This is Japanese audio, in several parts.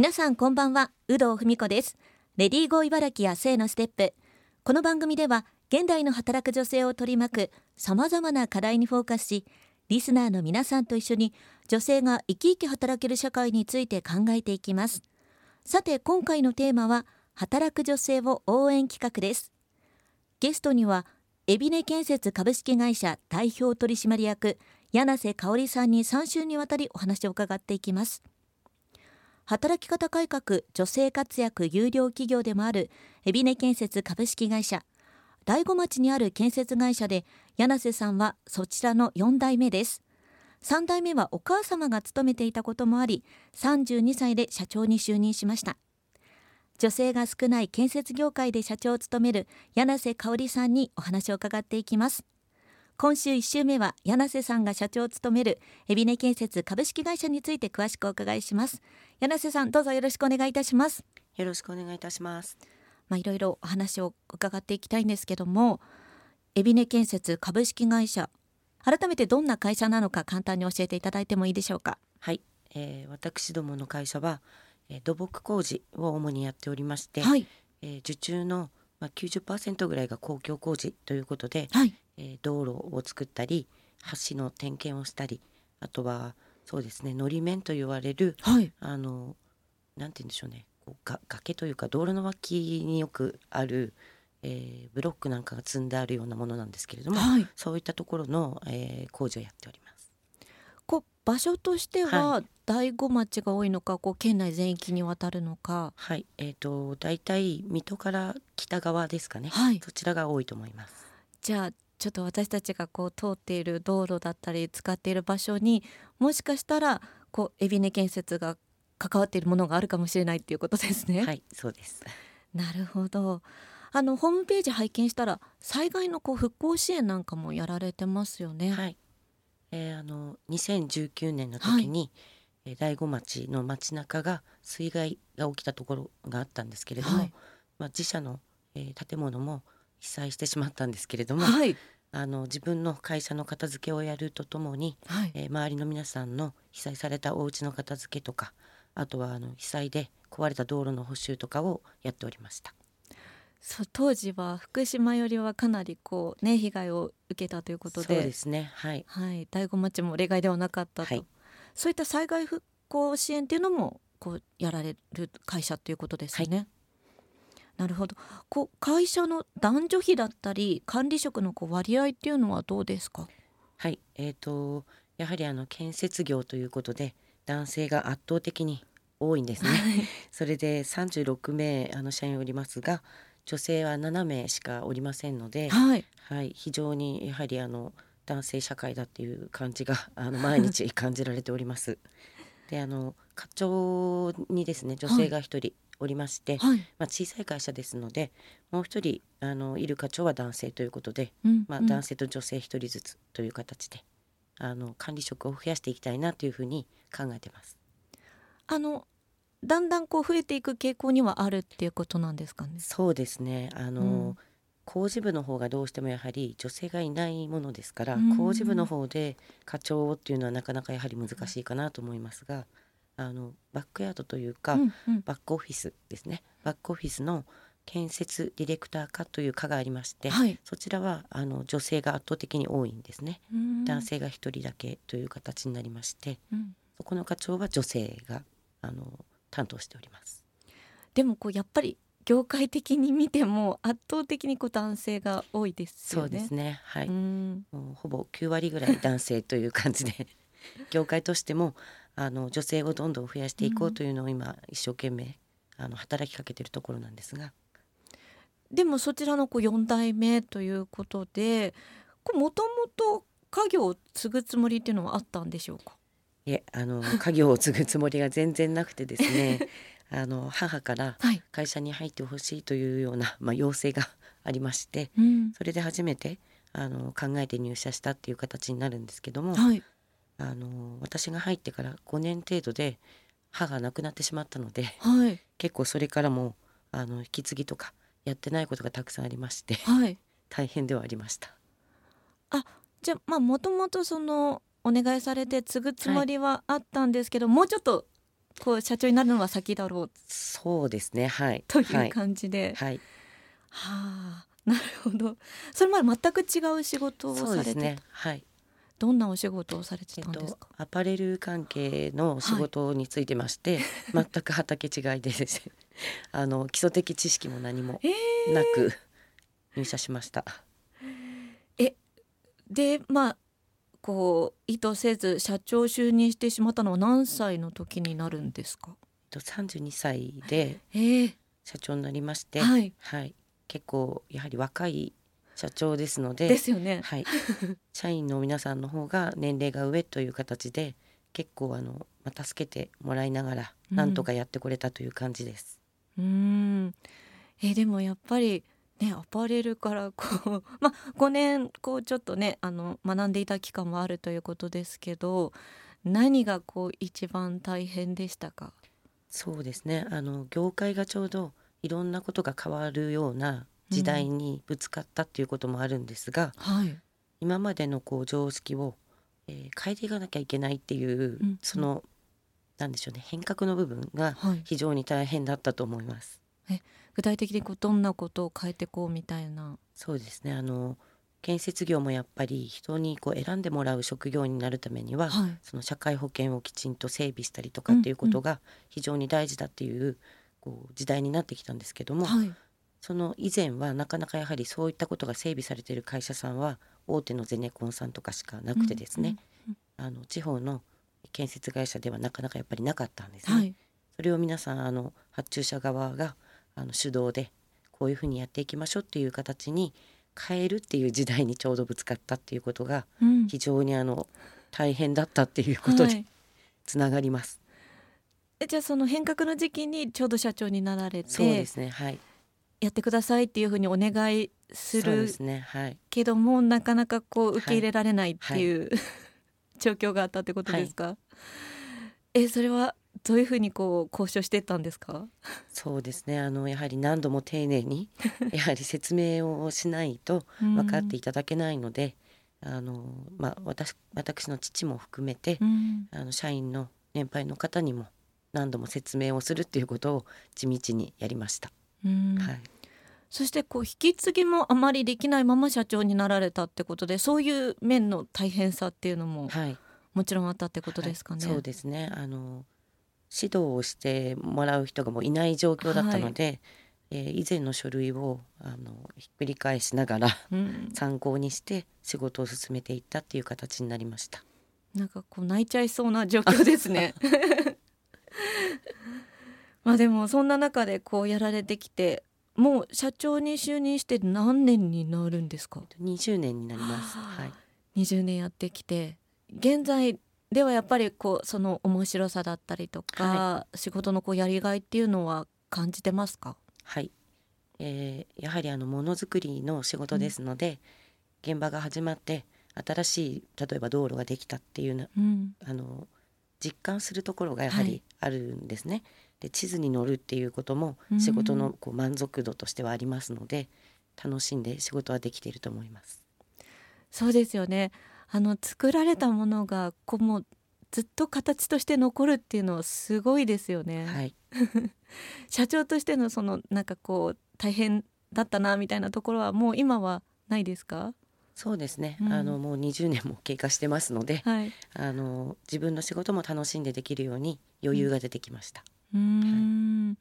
皆さんこんばんは有働文子です。レディーゴー茨城や性のステップ。この番組では現代の働く女性を取り巻く様々な課題にフォーカスしリスナーの皆さんと一緒に女性が生き生き働ける社会について考えていきます。さて今回のテーマは働く女性を応援企画です。ゲストには海老根建設株式会社代表取締役柳瀬香織さんに3週にわたりお話を伺っていきます。働き方改革女性活躍有料企業でもある海老根建設株式会社。大子町にある建設会社で柳瀬さんはそちらの4代目です。3代目はお母様が勤めていたこともあり32歳で社長に就任しました。女性が少ない建設業界で社長を務める柳瀬香織さんにお話を伺っていきます。今週1週目は柳瀬さんが社長を務める海老根建設株式会社について詳しくお伺いします。柳瀬さんどうぞよろしくお願いいたします。よろしくお願いいたします。まあいろいろお話を伺っていきたいんですけども海老根建設株式会社改めてどんな会社なのか簡単に教えていただいてもいいでしょうか。はい、えー、私どもの会社は、えー、土木工事を主にやっておりまして、はい、えー、受注のまあ90%ぐらいが公共工事ということで、はい、えー、道路を作ったり橋の点検をしたりあとはそうですねのり面と言われる、はい、あのなんて言うんでしょうねこうが崖というか道路の脇によくある、えー、ブロックなんかが積んであるようなものなんですけれども、はい、そういったところの、えー、工事をやっております。こう場所としては、大子町が多いのかこう県内全域にわたるのか。はい。えーと、大体水戸から北側ですかね、はい、そちらが多いと思います。じゃあちょっと私たちがこう通っている道路だったり使っている場所にもしかしたらこう海老根建設が関わっているものがあるかもしれないっていうことですね。はいそうです なるほどあのホームページ拝見したら災害のこう復興支援なんかもやられてますよね。はい。えー、あの2019年の時に、はい、大子町の町中が水害が起きたところがあったんですけれども、はい、まあ自社の、えー、建物も被災してしまったんですけれども、はい、あの自分の会社の片付けをやるとともに、はい、えー、周りの皆さんの被災されたお家の片付けとかあとはあの被災で壊れた道路の補修とかをやっておりました。そう当時は福島よりはかなりこうね被害を受けたということで。そうですね。はい、はい、大子町も例外ではなかったと、はい、そういった災害復興支援っていうのもこうやられる会社ということですね。はいなるほど。こう会社の男女比だったり管理職のこう割合っていうのはどうですか？はい。えーと、やはりあの建設業ということで男性が圧倒的に多いんですね。それで36名あの社員おりますが女性は7名しかおりませんので、はい、はい、非常にやはりあの男性社会だっていう感じが あの毎日 感じられております。であの課長にですね女性が1人おりまして、はい、まあ、小さい会社ですのでもう一人あのいる課長は男性ということで、うん、まあ、男性と女性一人ずつという形であの管理職を増やしていきたいなというふうに考えてます。あのだんだんこう増えていく傾向にはあるっていうことなんですかね？そうですね。あの、うん、工事部の方がどうしてもやはり女性がいないものですから、うん、工事部の方で課長っていうのはなかなかやはり難しいかなと思いますが、あのバックヤードというか、うんうん、バックオフィスですね。バックオフィスの建設ディレクター課という課がありまして、はい、そちらはあの女性が圧倒的に多いんですね。男性が1人だけという形になりまして、うん、そこの課長は女性があの担当しております。でもこうやっぱり業界的に見ても圧倒的にこう男性が多いですよね。そうですね。はい。ほぼ9割ぐらい男性という感じで 業界としてもあの女性をどんどん増やしていこうというのを今一生懸命あの働きかけているところなんですが。でもそちらのこう4代目ということでもともと家業を継ぐつもりっていうのはあったんでしょうか？いえあの 家業を継ぐつもりが全然なくてですね。あの母から会社に入ってほしいというような、はい、まあ、要請が ありまして、うん、それで初めてあの考えて入社したっていう形になるんですけども、はい、あの私が入ってから5年程度で歯がなくなってしまったので、はい、結構それからもあの引き継ぎとかやってないことがたくさんありまして、はい、大変ではありました。あじゃあまあもともとそのお願いされて継ぐつもりはあったんですけど、はい、もうちょっとこう社長になるのは先だろう。そうですねはい。とはい。いう感じで、はい。はあなるほど。それまで全く違う仕事をされて、ですねはいどんなお仕事をされてえったとんですか、アパレル関係の仕事についてまして、全く畑違いでですね。あの基礎的知識も何もえなく入社しました。でまあこう意図せず社長就任してしまったのは何歳の時になるんですか？えっと32歳でええ社長になりまして、はい。はい、結構やはり若い社長ですのでですよね。はい、社員の皆さんの方が年齢が上という形で結構あの、まあ、助けてもらいながらうん。なんとかやってこれたという感じです。うーん。えでもやっぱりねアパレルからこう まあ5年こうちょっとねあの学んでいた期間もあるということですけど何がこう一番大変でしたか？そうですね。あの業界がちょうどいろんなことが変わるような時代にぶつかったっていうこともあるんですが、はい。今までのこう常識を、えー変えていかなきゃいけないっていう、うんそのなんでしょうね変革の部分がはい。非常に大変だったと思います。具体的にこうどんなことを変えていこうみたいな？そうですね。あの建設業もやっぱり人にこう選んでもらう職業になるためには、はい。その社会保険をきちんと整備したりとかっていうことが非常に大事だっていうこう時代になってきたんですけども、はいその以前はなかなかやはりそういったことが整備されている会社さんは大手のゼネコンさんとかしかなくてですね、あの地方の建設会社ではなかなかやっぱりなかったんですね。はい。それを皆さんあの発注者側があの主導でこういうふうにやっていきましょうっていう形に変えるっていう時代にちょうどぶつかったっていうことがうん。非常にあの大変だったっていうことにはいつながります。えじゃあその変革の時期にちょうど社長になられそうでてすねはいやってくださいっていうふうにお願いするすね。はい。けどもなかなかこう受け入れられないっていう、状況があったってことですか、えそれはどういうふうにこう交渉してたんですか？そうですね。あのやはり何度も丁寧に やはり説明をしないと分かっていただけないので、あのまあ私私の父も含めて、うん。あの社員の年配の方にも何度も説明をするっていうことを地道にやりました。うんはい、そしてこう引き継ぎもあまりできないまま社長になられたってことでそういう面の大変さっていうのもはい、もちろんあったってことですかね。はいそうですね。あの指導をしてもらう人がもういない状況だったので、えー以前の書類をあのひっくり返しながらうん、参考にして仕事を進めていったっていう形になりました。なんかこう泣いちゃいそうな状況ですね。まあでもそんな中でこうやられてきてもう社長に就任して何年になるんですか？20年になります。はい。20年やってきて現在ではやっぱりこうその面白さだったりとか、仕事のこうやりがいっていうのは感じてますか？はい、えーやはりあのものづくりの仕事ですので、現場が始まって新しい例えば道路ができたっていうなうん。あの実感するところがやははい。りあるんですね。で地図に乗るっていうこともうん。仕事のこう満足度としてはありますので楽しんで仕事はできていると思います。そうですよね。あの作られたものがこうもうずっと形として残るっていうのはすごいですよね。はい、社長としてのそのなんかこう大変だったなみたいなところはもう今はないですか？そうですね、うん。あのもう20年も経過してますのではい。あの自分の仕事も楽しんでできるように余裕が出てきました。うーん。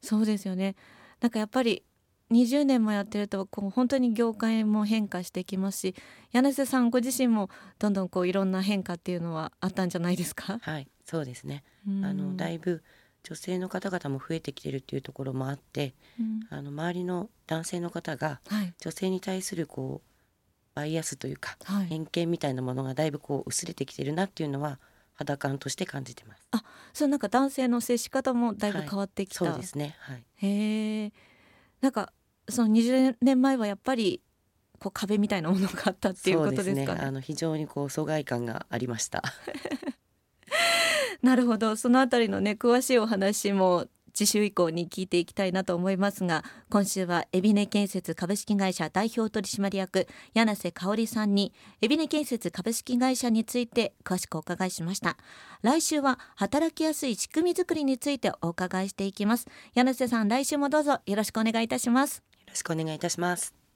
そうですよね。なんかやっぱり20年もやってるとこう本当に業界も変化してきますし柳瀬さんご自身もどんどんこういろんな変化っていうのはあったんじゃないですか？はい、そうですね。うん。あのだいぶ女性の方々も増えてきてるっていうところもあってうん。あの周りの男性の方がはい。女性に対するこうバイアスというかはい。偏見みたいなものがだいぶこう薄れてきてるなっていうのは肌感として感じてます。そうなんか男性の接し方もだいぶ変わってきた、そうですね。はい。へえなんかその20年前はやっぱりこう壁みたいなものがあったっていうことですかねそうですね。あの非常にこう疎外感がありました。なるほどそのあたりのね詳しいお話も次週以降に聞いていきたいなと思いますが今週は海老根建設株式会社代表取締役柳瀬香織さんに海老根建設株式会社について詳しくお伺いしました。来週は働きやすい仕組み作りについてお伺いしていきます。柳瀬さん来週もどうぞよろしくお願いいたします。よろしくお願いいたします。